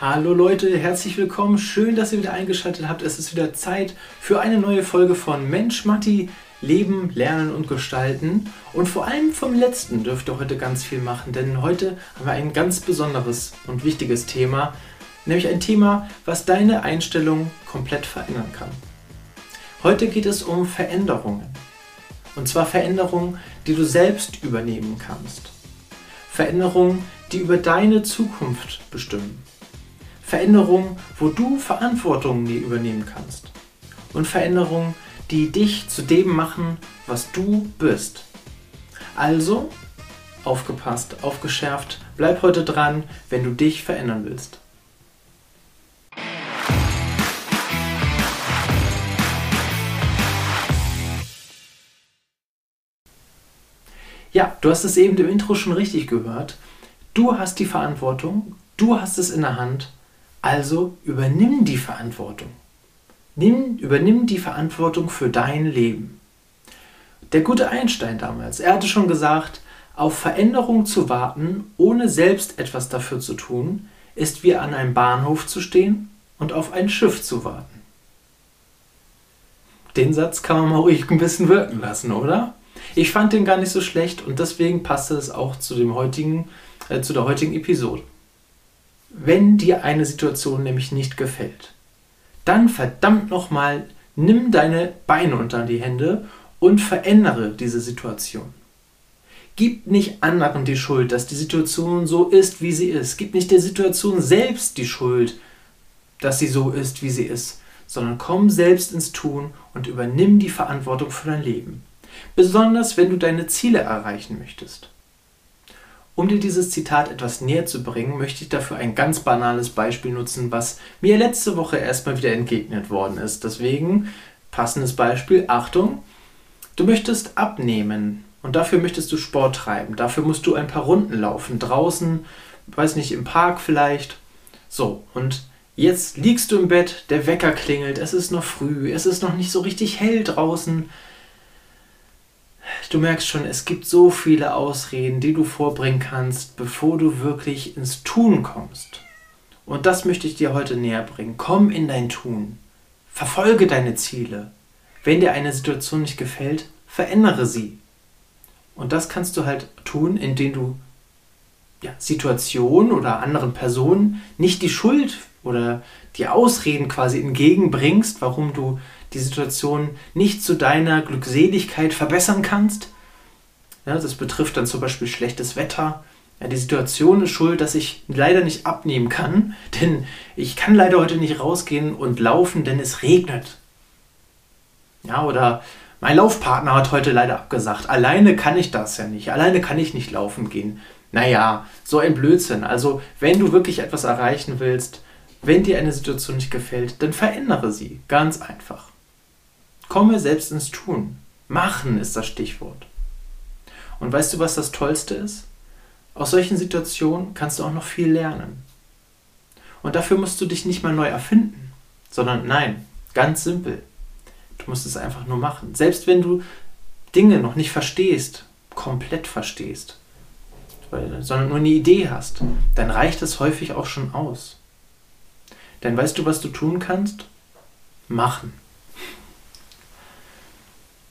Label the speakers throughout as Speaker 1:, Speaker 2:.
Speaker 1: Hallo Leute, herzlich willkommen. Schön, dass ihr wieder eingeschaltet habt. Es ist wieder Zeit für eine neue Folge von Mensch Matti. Leben, Lernen und Gestalten. Und vor allem vom letzten dürft ihr heute ganz viel machen, denn heute haben wir ein ganz besonderes und wichtiges Thema, nämlich ein Thema, was deine Einstellung komplett verändern kann. Heute geht es um Veränderungen. Und zwar Veränderungen, die du selbst übernehmen kannst. Veränderungen, die über deine Zukunft bestimmen. Veränderungen, wo du Verantwortung übernehmen kannst. Und Veränderungen, die dich zu dem machen, was du bist. Also, aufgepasst, aufgeschärft, bleib heute dran, wenn du dich verändern willst. Ja, du hast es eben im Intro schon richtig gehört. Du hast die Verantwortung, du hast es in der Hand, also übernimm die Verantwortung. Nimm, übernimm die Verantwortung für dein Leben. Der gute Einstein damals, er hatte schon gesagt, auf Veränderung zu warten, ohne selbst etwas dafür zu tun, ist wie an einem Bahnhof zu stehen und auf ein Schiff zu warten. Den Satz kann man mal ruhig ein bisschen wirken lassen, oder? Ich fand den gar nicht so schlecht und deswegen passte es auch zu, dem heutigen, äh, zu der heutigen Episode. Wenn dir eine Situation nämlich nicht gefällt, dann verdammt nochmal, nimm deine Beine unter die Hände und verändere diese Situation. Gib nicht anderen die Schuld, dass die Situation so ist, wie sie ist. Gib nicht der Situation selbst die Schuld, dass sie so ist, wie sie ist, sondern komm selbst ins Tun und übernimm die Verantwortung für dein Leben. Besonders wenn du deine Ziele erreichen möchtest. Um dir dieses Zitat etwas näher zu bringen, möchte ich dafür ein ganz banales Beispiel nutzen, was mir letzte Woche erstmal wieder entgegnet worden ist. Deswegen passendes Beispiel, Achtung, du möchtest abnehmen und dafür möchtest du Sport treiben. Dafür musst du ein paar Runden laufen, draußen, weiß nicht, im Park vielleicht. So, und jetzt liegst du im Bett, der Wecker klingelt, es ist noch früh, es ist noch nicht so richtig hell draußen du merkst schon, es gibt so viele Ausreden, die du vorbringen kannst, bevor du wirklich ins Tun kommst. Und das möchte ich dir heute näher bringen. Komm in dein Tun. Verfolge deine Ziele. Wenn dir eine Situation nicht gefällt, verändere sie. Und das kannst du halt tun, indem du ja, Situationen oder anderen Personen nicht die Schuld oder die Ausreden quasi entgegenbringst, warum du die Situation nicht zu deiner Glückseligkeit verbessern kannst. Ja, das betrifft dann zum Beispiel schlechtes Wetter. Ja, die Situation ist schuld, dass ich leider nicht abnehmen kann, denn ich kann leider heute nicht rausgehen und laufen, denn es regnet. Ja, oder mein Laufpartner hat heute leider abgesagt. Alleine kann ich das ja nicht. Alleine kann ich nicht laufen gehen. Naja, so ein Blödsinn. Also, wenn du wirklich etwas erreichen willst, wenn dir eine Situation nicht gefällt, dann verändere sie. Ganz einfach. Komme selbst ins Tun. Machen ist das Stichwort. Und weißt du, was das Tollste ist? Aus solchen Situationen kannst du auch noch viel lernen. Und dafür musst du dich nicht mal neu erfinden, sondern nein, ganz simpel. Du musst es einfach nur machen. Selbst wenn du Dinge noch nicht verstehst, komplett verstehst, sondern nur eine Idee hast, dann reicht es häufig auch schon aus. Denn weißt du, was du tun kannst? Machen.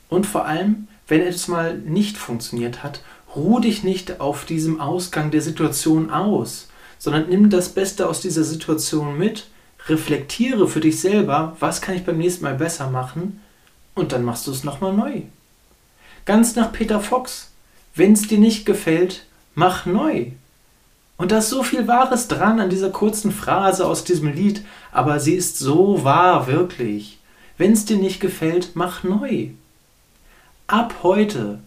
Speaker 1: Und vor allem, wenn es mal nicht funktioniert hat, ruh dich nicht auf diesem Ausgang der Situation aus, sondern nimm das Beste aus dieser Situation mit, reflektiere für dich selber, was kann ich beim nächsten Mal besser machen und dann machst du es nochmal neu. Ganz nach Peter Fox. Wenn es dir nicht gefällt, mach neu. Und da ist so viel Wahres dran an dieser kurzen Phrase aus diesem Lied, aber sie ist so wahr, wirklich. Wenn es dir nicht gefällt, mach neu. Ab heute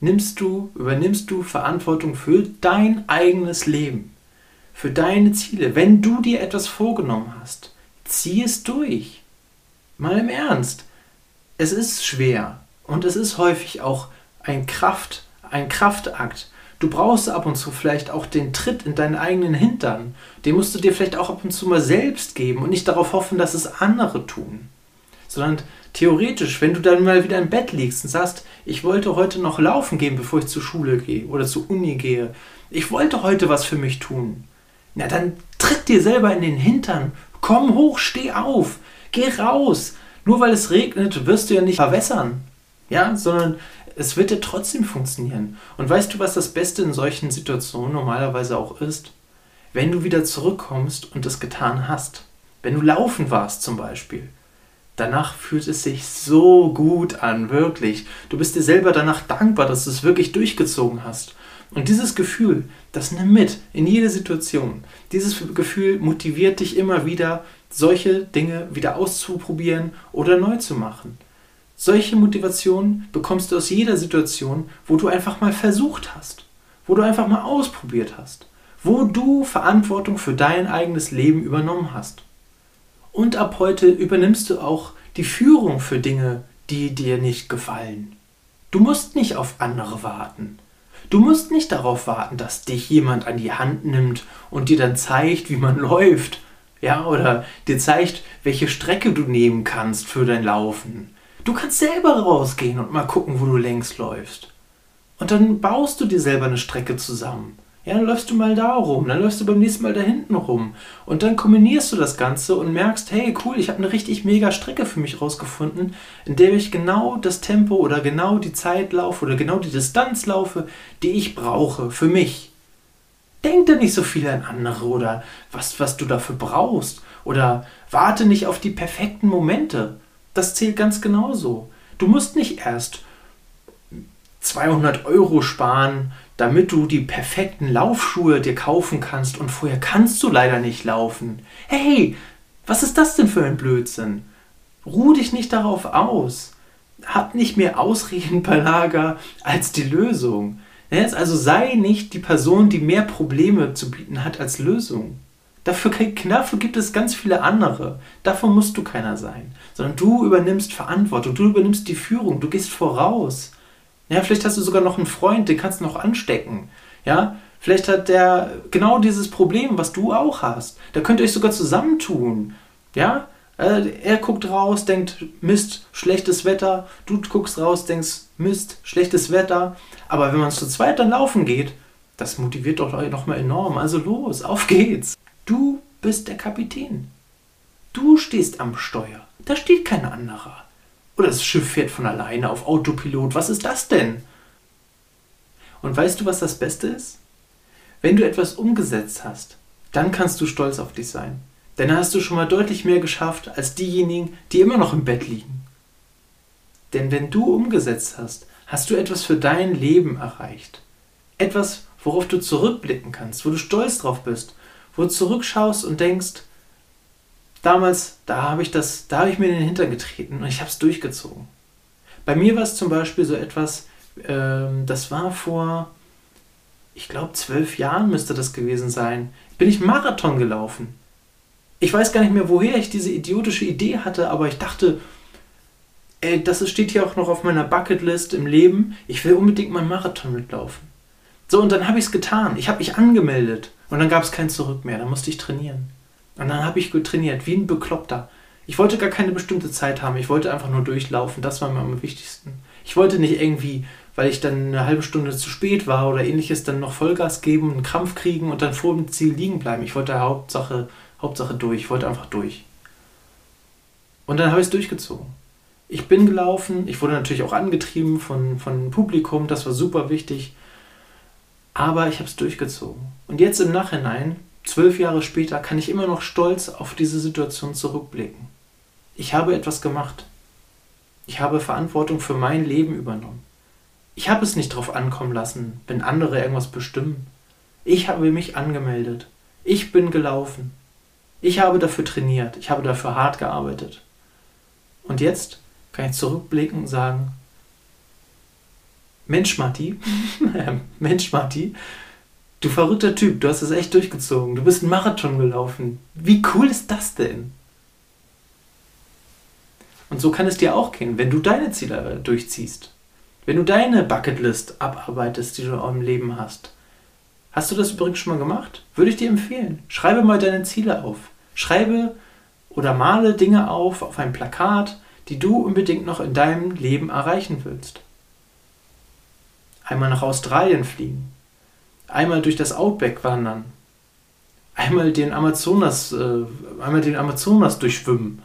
Speaker 1: nimmst du, übernimmst du Verantwortung für dein eigenes Leben, für deine Ziele. Wenn du dir etwas vorgenommen hast, zieh es durch. Mal im Ernst. Es ist schwer und es ist häufig auch ein Kraft, ein Kraftakt. Du brauchst ab und zu vielleicht auch den Tritt in deinen eigenen Hintern. Den musst du dir vielleicht auch ab und zu mal selbst geben und nicht darauf hoffen, dass es andere tun. Sondern theoretisch, wenn du dann mal wieder im Bett liegst und sagst, ich wollte heute noch laufen gehen, bevor ich zur Schule gehe oder zur Uni gehe, ich wollte heute was für mich tun, na dann Tritt dir selber in den Hintern. Komm hoch, steh auf. Geh raus. Nur weil es regnet, wirst du ja nicht verwässern. Ja, sondern es wird ja trotzdem funktionieren. Und weißt du, was das Beste in solchen Situationen normalerweise auch ist? Wenn du wieder zurückkommst und es getan hast. Wenn du laufen warst zum Beispiel. Danach fühlt es sich so gut an, wirklich. Du bist dir selber danach dankbar, dass du es wirklich durchgezogen hast. Und dieses Gefühl, das nimm mit in jede Situation. Dieses Gefühl motiviert dich immer wieder, solche Dinge wieder auszuprobieren oder neu zu machen. Solche Motivation bekommst du aus jeder Situation, wo du einfach mal versucht hast, wo du einfach mal ausprobiert hast, wo du Verantwortung für dein eigenes Leben übernommen hast. Und ab heute übernimmst du auch die Führung für Dinge, die dir nicht gefallen. Du musst nicht auf andere warten. Du musst nicht darauf warten, dass dich jemand an die Hand nimmt und dir dann zeigt, wie man läuft. Ja, oder dir zeigt, welche Strecke du nehmen kannst für dein Laufen. Du kannst selber rausgehen und mal gucken, wo du längs läufst. Und dann baust du dir selber eine Strecke zusammen. Ja, dann läufst du mal da rum, dann läufst du beim nächsten Mal da hinten rum. Und dann kombinierst du das Ganze und merkst, hey, cool, ich habe eine richtig mega Strecke für mich rausgefunden, in der ich genau das Tempo oder genau die Zeit laufe oder genau die Distanz laufe, die ich brauche für mich. Denk da nicht so viel an andere oder was, was du dafür brauchst. Oder warte nicht auf die perfekten Momente. Das zählt ganz genauso. Du musst nicht erst 200 Euro sparen, damit du die perfekten Laufschuhe dir kaufen kannst und vorher kannst du leider nicht laufen. Hey, was ist das denn für ein Blödsinn? Ruh dich nicht darauf aus. Hab nicht mehr Ausreden bei Lager als die Lösung. Also sei nicht die Person, die mehr Probleme zu bieten hat als Lösung. Dafür, dafür gibt es ganz viele andere. Davon musst du keiner sein. Sondern du übernimmst Verantwortung, du übernimmst die Führung, du gehst voraus. Ja, vielleicht hast du sogar noch einen Freund, den kannst du noch anstecken. Ja, vielleicht hat der genau dieses Problem, was du auch hast. Da könnt ihr euch sogar zusammentun. Ja, äh, er guckt raus, denkt, Mist, schlechtes Wetter. Du guckst raus, denkst, Mist, schlechtes Wetter. Aber wenn man zu zweit dann laufen geht, das motiviert doch nochmal enorm. Also los, auf geht's. Du bist der Kapitän. Du stehst am Steuer. Da steht kein anderer. Oder das Schiff fährt von alleine auf Autopilot. Was ist das denn? Und weißt du, was das Beste ist? Wenn du etwas umgesetzt hast, dann kannst du stolz auf dich sein. Denn dann hast du schon mal deutlich mehr geschafft als diejenigen, die immer noch im Bett liegen. Denn wenn du umgesetzt hast, hast du etwas für dein Leben erreicht. Etwas, worauf du zurückblicken kannst, wo du stolz drauf bist, wo du zurückschaust und denkst, damals, da habe ich das, da habe ich mir in den Hintern getreten und ich habe es durchgezogen. Bei mir war es zum Beispiel so etwas, ähm, das war vor, ich glaube, zwölf Jahren müsste das gewesen sein, bin ich Marathon gelaufen. Ich weiß gar nicht mehr, woher ich diese idiotische Idee hatte, aber ich dachte, ey, das steht hier auch noch auf meiner Bucketlist im Leben. Ich will unbedingt mal einen Marathon mitlaufen. So, und dann habe ich es getan. Ich habe mich angemeldet. Und dann gab es kein Zurück mehr. Dann musste ich trainieren. Und dann habe ich trainiert, wie ein Bekloppter. Ich wollte gar keine bestimmte Zeit haben. Ich wollte einfach nur durchlaufen. Das war mir am wichtigsten. Ich wollte nicht irgendwie, weil ich dann eine halbe Stunde zu spät war oder ähnliches, dann noch Vollgas geben, einen Krampf kriegen und dann vor dem Ziel liegen bleiben. Ich wollte Hauptsache, Hauptsache durch. Ich wollte einfach durch. Und dann habe ich es durchgezogen. Ich bin gelaufen. Ich wurde natürlich auch angetrieben von, von Publikum. Das war super wichtig. Aber ich habe es durchgezogen. Und jetzt im Nachhinein Zwölf Jahre später kann ich immer noch stolz auf diese Situation zurückblicken. Ich habe etwas gemacht. Ich habe Verantwortung für mein Leben übernommen. Ich habe es nicht darauf ankommen lassen, wenn andere irgendwas bestimmen. Ich habe mich angemeldet. Ich bin gelaufen. Ich habe dafür trainiert. Ich habe dafür hart gearbeitet. Und jetzt kann ich zurückblicken und sagen, Mensch Matti, Mensch Matti, Du verrückter Typ, du hast es echt durchgezogen. Du bist einen Marathon gelaufen. Wie cool ist das denn? Und so kann es dir auch gehen, wenn du deine Ziele durchziehst. Wenn du deine Bucketlist abarbeitest, die du im Leben hast. Hast du das übrigens schon mal gemacht? Würde ich dir empfehlen. Schreibe mal deine Ziele auf. Schreibe oder male Dinge auf auf ein Plakat, die du unbedingt noch in deinem Leben erreichen willst. Einmal nach Australien fliegen, einmal durch das Outback wandern, einmal den Amazonas, äh, einmal den Amazonas durchschwimmen,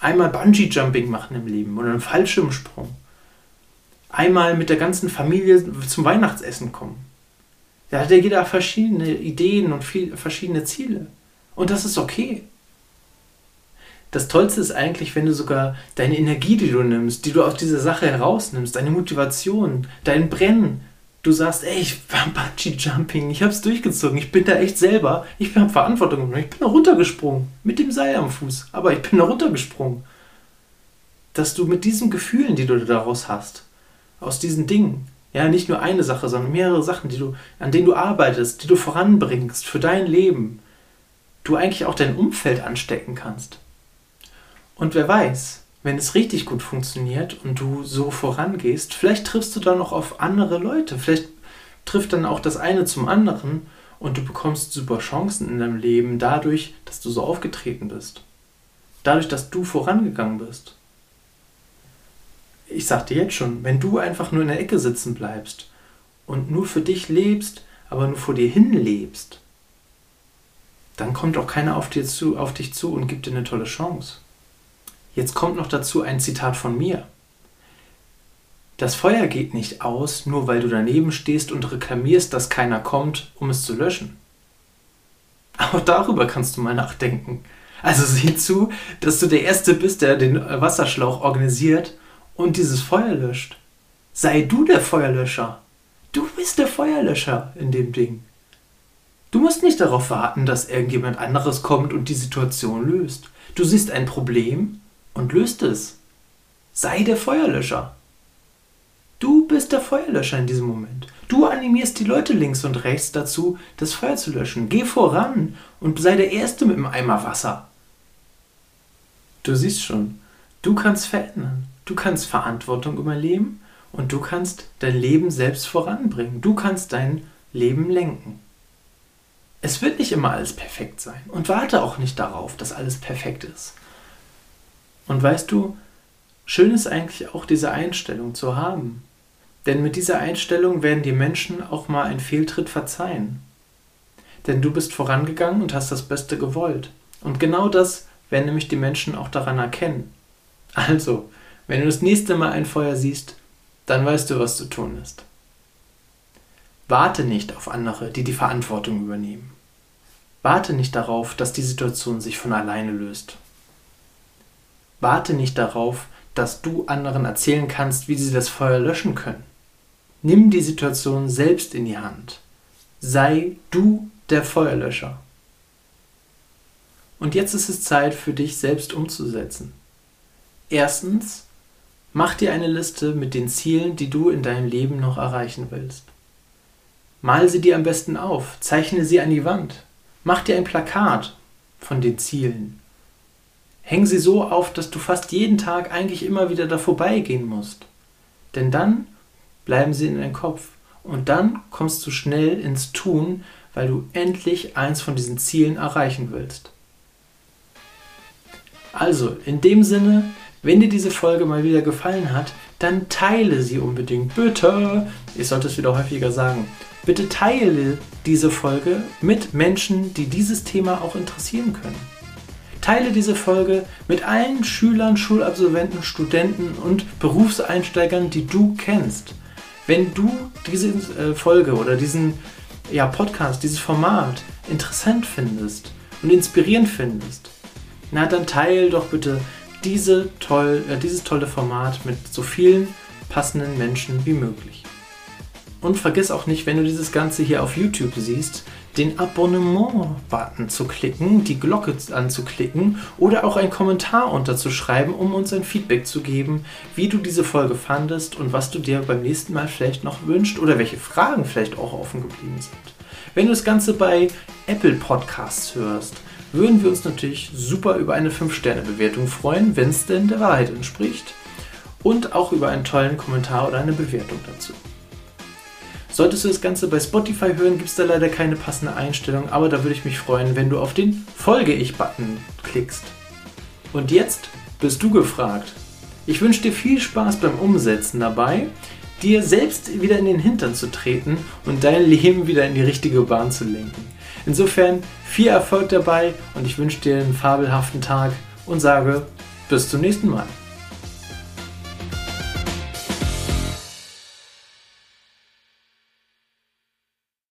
Speaker 1: einmal Bungee Jumping machen im Leben oder einen Fallschirmsprung, einmal mit der ganzen Familie zum Weihnachtsessen kommen. Da hat ja jeder verschiedene Ideen und viel, verschiedene Ziele. Und das ist okay. Das Tollste ist eigentlich, wenn du sogar deine Energie, die du nimmst, die du aus dieser Sache herausnimmst, deine Motivation, dein Brennen, du sagst, ey, ich war Bungee Jumping, ich hab's durchgezogen, ich bin da echt selber, ich habe Verantwortung genommen, ich bin da runtergesprungen, mit dem Seil am Fuß, aber ich bin da runtergesprungen. Dass du mit diesen Gefühlen, die du daraus hast, aus diesen Dingen, ja, nicht nur eine Sache, sondern mehrere Sachen, die du, an denen du arbeitest, die du voranbringst für dein Leben, du eigentlich auch dein Umfeld anstecken kannst. Und wer weiß, wenn es richtig gut funktioniert und du so vorangehst, vielleicht triffst du dann auch auf andere Leute. Vielleicht trifft dann auch das eine zum anderen und du bekommst super Chancen in deinem Leben dadurch, dass du so aufgetreten bist. Dadurch, dass du vorangegangen bist. Ich sag dir jetzt schon, wenn du einfach nur in der Ecke sitzen bleibst und nur für dich lebst, aber nur vor dir hin lebst, dann kommt auch keiner auf, dir zu, auf dich zu und gibt dir eine tolle Chance. Jetzt kommt noch dazu ein Zitat von mir. Das Feuer geht nicht aus, nur weil du daneben stehst und reklamierst, dass keiner kommt, um es zu löschen. Auch darüber kannst du mal nachdenken. Also sieh zu, dass du der Erste bist, der den Wasserschlauch organisiert und dieses Feuer löscht. Sei du der Feuerlöscher. Du bist der Feuerlöscher in dem Ding. Du musst nicht darauf warten, dass irgendjemand anderes kommt und die Situation löst. Du siehst ein Problem und löst es. Sei der Feuerlöscher. Du bist der Feuerlöscher in diesem Moment. Du animierst die Leute links und rechts dazu, das Feuer zu löschen. Geh voran und sei der Erste mit dem Eimer Wasser. Du siehst schon, du kannst verändern. Du kannst Verantwortung übernehmen und du kannst dein Leben selbst voranbringen. Du kannst dein Leben lenken. Es wird nicht immer alles perfekt sein und warte auch nicht darauf, dass alles perfekt ist. Und weißt du, schön ist eigentlich auch diese Einstellung zu haben. Denn mit dieser Einstellung werden die Menschen auch mal einen Fehltritt verzeihen. Denn du bist vorangegangen und hast das Beste gewollt. Und genau das werden nämlich die Menschen auch daran erkennen. Also, wenn du das nächste Mal ein Feuer siehst, dann weißt du, was zu tun ist. Warte nicht auf andere, die die Verantwortung übernehmen. Warte nicht darauf, dass die Situation sich von alleine löst. Warte nicht darauf, dass du anderen erzählen kannst, wie sie das Feuer löschen können. Nimm die Situation selbst in die Hand. Sei du der Feuerlöscher. Und jetzt ist es Zeit für dich selbst umzusetzen. Erstens, mach dir eine Liste mit den Zielen, die du in deinem Leben noch erreichen willst. Mal sie dir am besten auf, zeichne sie an die Wand, mach dir ein Plakat von den Zielen Häng sie so auf, dass du fast jeden Tag eigentlich immer wieder da vorbeigehen musst. Denn dann bleiben sie in deinem Kopf. Und dann kommst du schnell ins Tun, weil du endlich eins von diesen Zielen erreichen willst. Also, in dem Sinne, wenn dir diese Folge mal wieder gefallen hat, dann teile sie unbedingt. Bitte, ich sollte es wieder häufiger sagen, bitte teile diese Folge mit Menschen, die dieses Thema auch interessieren können. Teile diese Folge mit allen Schülern, Schulabsolventen, Studenten und Berufseinsteigern, die du kennst. Wenn du diese äh, Folge oder diesen ja, Podcast, dieses Format interessant findest und inspirierend findest, na dann teile doch bitte diese toll, äh, dieses tolle Format mit so vielen passenden Menschen wie möglich. Und vergiss auch nicht, wenn du dieses Ganze hier auf YouTube siehst, den Abonnement-Button zu klicken, die Glocke anzuklicken oder auch einen Kommentar unterzuschreiben, um uns ein Feedback zu geben, wie du diese Folge fandest und was du dir beim nächsten Mal vielleicht noch wünschst oder welche Fragen vielleicht auch offen geblieben sind. Wenn du das Ganze bei Apple Podcasts hörst, würden wir uns natürlich super über eine 5-Sterne-Bewertung freuen, wenn es denn der Wahrheit entspricht. Und auch über einen tollen Kommentar oder eine Bewertung dazu. Solltest du das Ganze bei Spotify hören, gibt es da leider keine passende Einstellung, aber da würde ich mich freuen, wenn du auf den Folge ich-Button klickst. Und jetzt bist du gefragt. Ich wünsche dir viel Spaß beim Umsetzen dabei, dir selbst wieder in den Hintern zu treten und dein Leben wieder in die richtige Bahn zu lenken. Insofern viel Erfolg dabei und ich wünsche dir einen fabelhaften Tag und sage bis zum nächsten Mal.